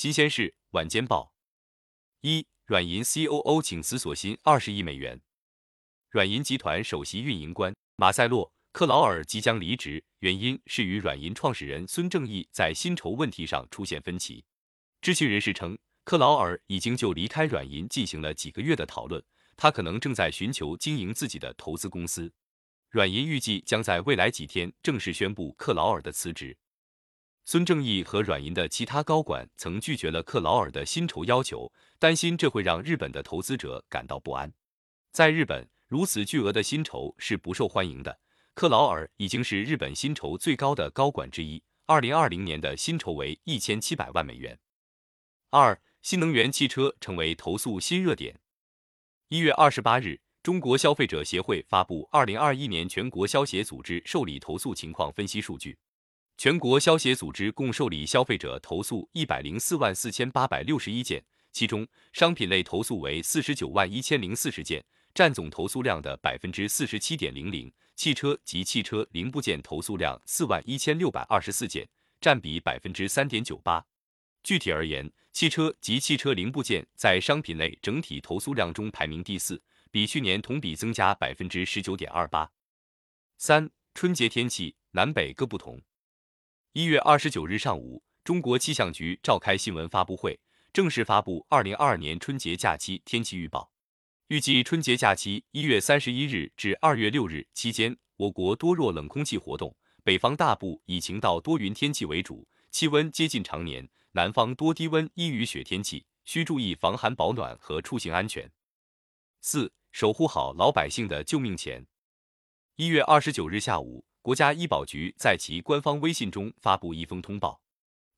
新鲜事晚间报：一、软银 COO 请辞索薪二十亿美元。软银集团首席运营官马塞洛·克劳尔即将离职，原因是与软银创始人孙正义在薪酬问题上出现分歧。知情人士称，克劳尔已经就离开软银进行了几个月的讨论，他可能正在寻求经营自己的投资公司。软银预计将在未来几天正式宣布克劳尔的辞职。孙正义和软银的其他高管曾拒绝了克劳尔的薪酬要求，担心这会让日本的投资者感到不安。在日本，如此巨额的薪酬是不受欢迎的。克劳尔已经是日本薪酬最高的高管之一，二零二零年的薪酬为一千七百万美元。二、新能源汽车成为投诉新热点。一月二十八日。中国消费者协会发布二零二一年全国消协组织受理投诉情况分析数据，全国消协组织共受理消费者投诉一百零四万四千八百六十一件，其中商品类投诉为四十九万一千零四十件，占总投诉量的百分之四十七点零零；汽车及汽车零部件投诉量四万一千六百二十四件，占比百分之三点九八。具体而言，汽车及汽车零部件在商品类整体投诉量中排名第四。比去年同比增加百分之十九点二八。三、春节天气南北各不同。一月二十九日上午，中国气象局召开新闻发布会，正式发布二零二二年春节假期天气预报。预计春节假期一月三十一日至二月六日期间，我国多弱冷空气活动，北方大部以晴到多云天气为主，气温接近常年；南方多低温阴雨雪天气，需注意防寒保暖和出行安全。四。守护好老百姓的救命钱。一月二十九日下午，国家医保局在其官方微信中发布一封通报：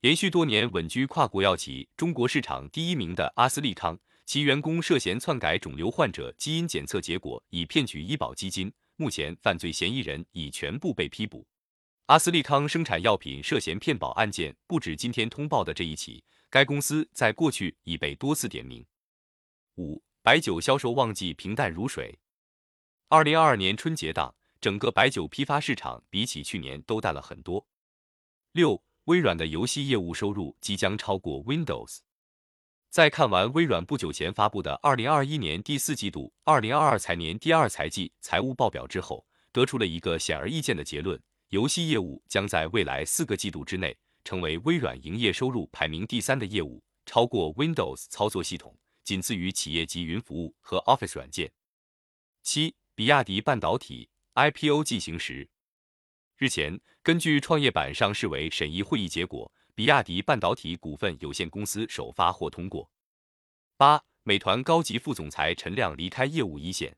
连续多年稳居跨国药企中国市场第一名的阿斯利康，其员工涉嫌篡改肿瘤患者基因检测结果，以骗取医保基金。目前，犯罪嫌疑人已全部被批捕。阿斯利康生产药品涉嫌骗保案件不止今天通报的这一起，该公司在过去已被多次点名。五。白酒销售旺季平淡如水。二零二二年春节档，整个白酒批发市场比起去年都淡了很多。六，微软的游戏业务收入即将超过 Windows。在看完微软不久前发布的二零二一年第四季度、二零二二财年第二财季财务报表之后，得出了一个显而易见的结论：游戏业务将在未来四个季度之内成为微软营业收入排名第三的业务，超过 Windows 操作系统。仅次于企业级云服务和 Office 软件。七，比亚迪半导体 IPO 进行时，日前，根据创业板上市委审议会议结果，比亚迪半导体股份有限公司首发获通过。八，美团高级副总裁陈亮离开业务一线。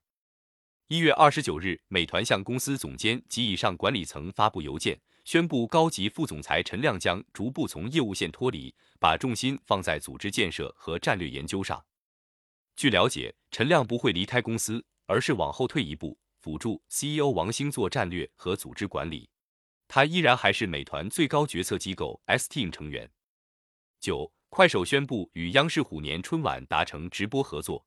一月二十九日，美团向公司总监及以上管理层发布邮件，宣布高级副总裁陈亮将逐步从业务线脱离，把重心放在组织建设和战略研究上。据了解，陈亮不会离开公司，而是往后退一步，辅助 CEO 王兴做战略和组织管理。他依然还是美团最高决策机构 S Team 成员。九，快手宣布与央视虎年春晚达成直播合作。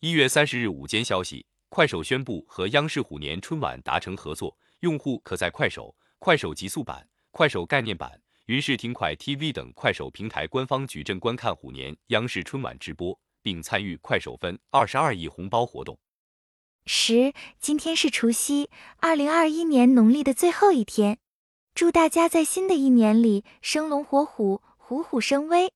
一月三十日午间消息，快手宣布和央视虎年春晚达成合作，用户可在快手、快手极速版、快手概念版、云视听快 TV 等快手平台官方矩阵观看虎年央视春晚直播。并参与快手分二十二亿红包活动。十，今天是除夕，二零二一年农历的最后一天，祝大家在新的一年里生龙活虎，虎虎生威。